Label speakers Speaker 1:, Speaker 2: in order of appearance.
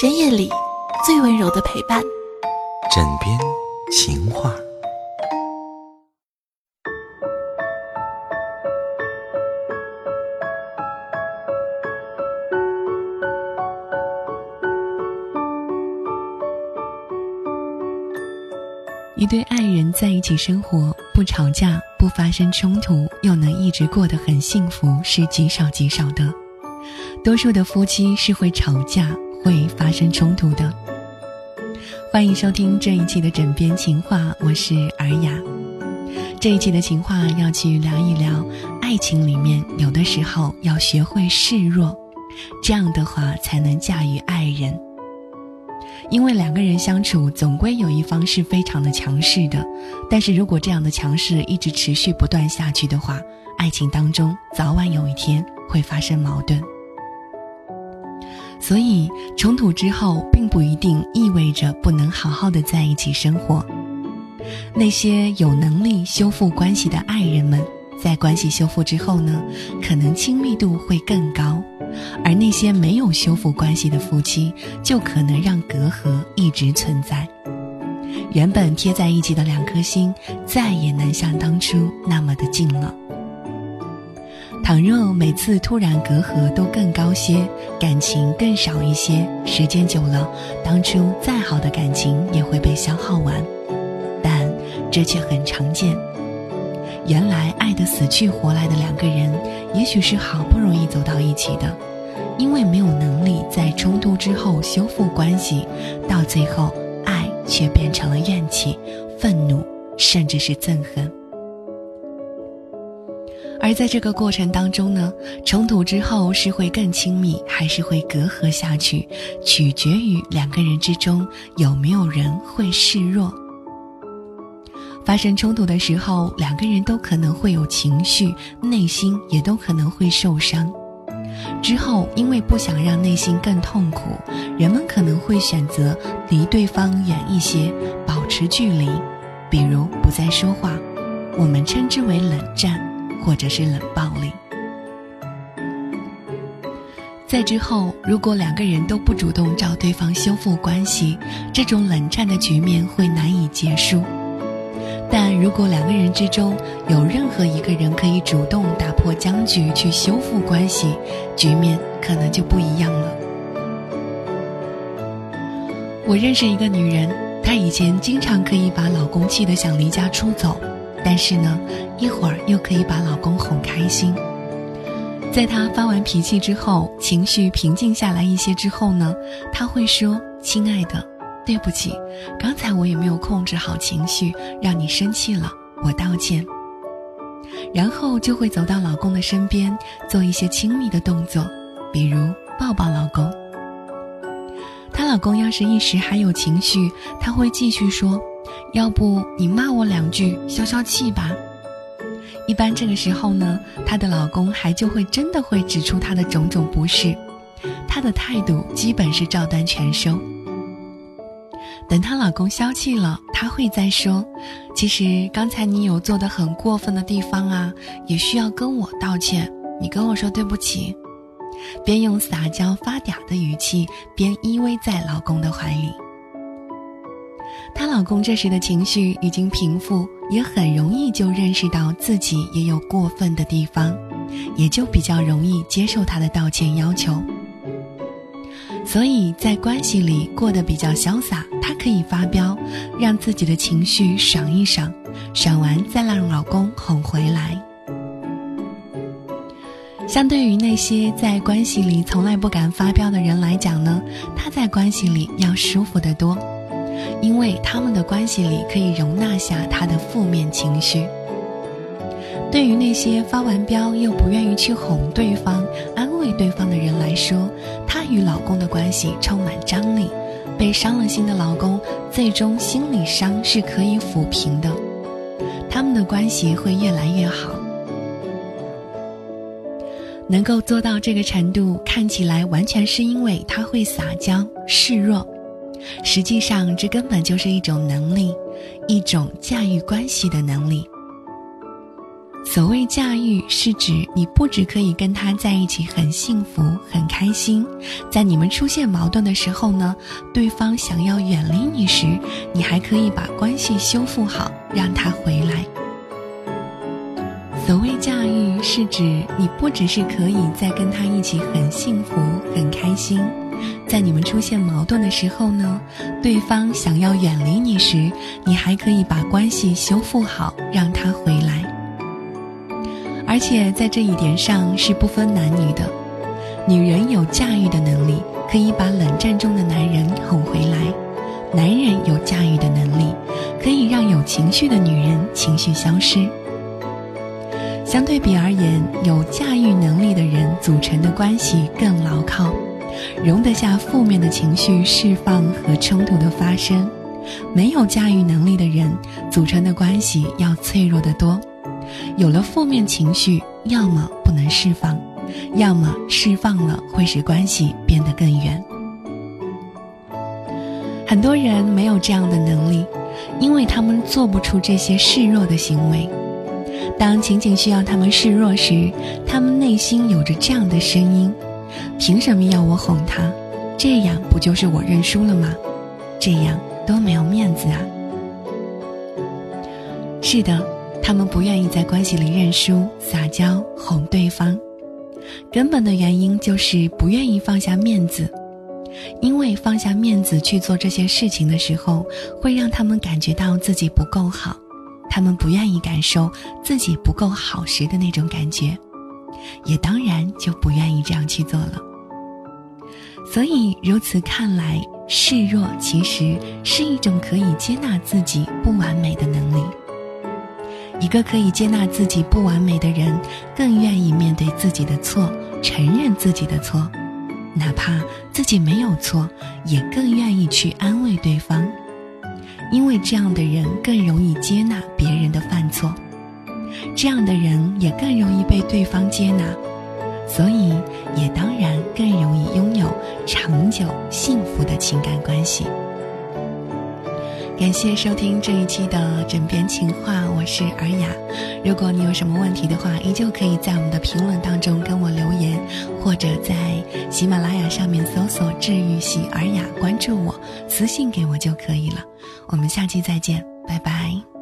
Speaker 1: 深夜里最温柔的陪伴。
Speaker 2: 枕边情话。
Speaker 3: 一对爱人在一起生活，不吵架，不发生冲突，又能一直过得很幸福，是极少极少的。多数的夫妻是会吵架，会发生冲突的。欢迎收听这一期的枕边情话，我是尔雅。这一期的情话要去聊一聊，爱情里面有的时候要学会示弱，这样的话才能驾驭爱人。因为两个人相处，总归有一方是非常的强势的，但是如果这样的强势一直持续不断下去的话，爱情当中早晚有一天会发生矛盾。所以冲突之后，并不一定意味着不能好好的在一起生活。那些有能力修复关系的爱人们，在关系修复之后呢，可能亲密度会更高。而那些没有修复关系的夫妻，就可能让隔阂一直存在。原本贴在一起的两颗心，再也能像当初那么的近了。倘若每次突然隔阂都更高些，感情更少一些，时间久了，当初再好的感情也会被消耗完。但这却很常见。原来爱得死去活来的两个人，也许是好不容易走到一起的，因为没有能力在冲突之后修复关系，到最后爱却变成了怨气、愤怒，甚至是憎恨。而在这个过程当中呢，冲突之后是会更亲密，还是会隔阂下去，取决于两个人之中有没有人会示弱。发生冲突的时候，两个人都可能会有情绪，内心也都可能会受伤。之后，因为不想让内心更痛苦，人们可能会选择离对方远一些，保持距离，比如不再说话，我们称之为冷战，或者是冷暴力。在之后，如果两个人都不主动找对方修复关系，这种冷战的局面会难以结束。但如果两个人之中有任何一个人可以主动打破僵局去修复关系，局面可能就不一样了。我认识一个女人，她以前经常可以把老公气得想离家出走，但是呢，一会儿又可以把老公哄开心。在她发完脾气之后，情绪平静下来一些之后呢，她会说：“亲爱的。”对不起，刚才我也没有控制好情绪，让你生气了，我道歉。然后就会走到老公的身边，做一些亲密的动作，比如抱抱老公。她老公要是一时还有情绪，她会继续说：“要不你骂我两句消消气吧。”一般这个时候呢，她的老公还就会真的会指出她的种种不是，她的态度基本是照单全收。等她老公消气了，她会再说：“其实刚才你有做的很过分的地方啊，也需要跟我道歉。你跟我说对不起。”边用撒娇发嗲的语气，边依偎在老公的怀里。她老公这时的情绪已经平复，也很容易就认识到自己也有过分的地方，也就比较容易接受她的道歉要求。所以在关系里过得比较潇洒，她可以发飙，让自己的情绪爽一爽，爽完再让老公哄回来。相对于那些在关系里从来不敢发飙的人来讲呢，她在关系里要舒服得多，因为他们的关系里可以容纳下他的负面情绪。对于那些发完飙又不愿意去哄对方、安慰对方的人来说，她与老公的关系充满张力。被伤了心的老公，最终心理伤是可以抚平的，他们的关系会越来越好。能够做到这个程度，看起来完全是因为他会撒娇示弱，实际上这根本就是一种能力，一种驾驭关系的能力。所谓驾驭，是指你不只可以跟他在一起很幸福、很开心，在你们出现矛盾的时候呢，对方想要远离你时，你还可以把关系修复好，让他回来。所谓驾驭，是指你不只是可以在跟他一起很幸福、很开心，在你们出现矛盾的时候呢，对方想要远离你时，你还可以把关系修复好，让他回来。而且在这一点上是不分男女的，女人有驾驭的能力，可以把冷战中的男人哄回来；男人有驾驭的能力，可以让有情绪的女人情绪消失。相对比而言，有驾驭能力的人组成的关系更牢靠，容得下负面的情绪释放和冲突的发生；没有驾驭能力的人组成的关系要脆弱得多，有了负面情绪，要么不能释放，要么释放了会使关系变得更远。很多人没有这样的能力，因为他们做不出这些示弱的行为。当情景需要他们示弱时，他们内心有着这样的声音：“凭什么要我哄他？这样不就是我认输了吗？这样多没有面子啊！”是的，他们不愿意在关系里认输、撒娇、哄对方，根本的原因就是不愿意放下面子，因为放下面子去做这些事情的时候，会让他们感觉到自己不够好。他们不愿意感受自己不够好时的那种感觉，也当然就不愿意这样去做了。所以如此看来，示弱其实是一种可以接纳自己不完美的能力。一个可以接纳自己不完美的人，更愿意面对自己的错，承认自己的错，哪怕自己没有错，也更愿意去安慰对方。因为这样的人更容易接纳别人的犯错，这样的人也更容易被对方接纳，所以也当然更容易拥有长久幸福的情感关系。感谢收听这一期的枕边情话，我是尔雅。如果你有什么问题的话，依旧可以在我们的评论当中跟我留言，或者在喜马拉雅上面搜索“治愈系尔雅”，关注我，私信给我就可以了。我们下期再见，拜拜。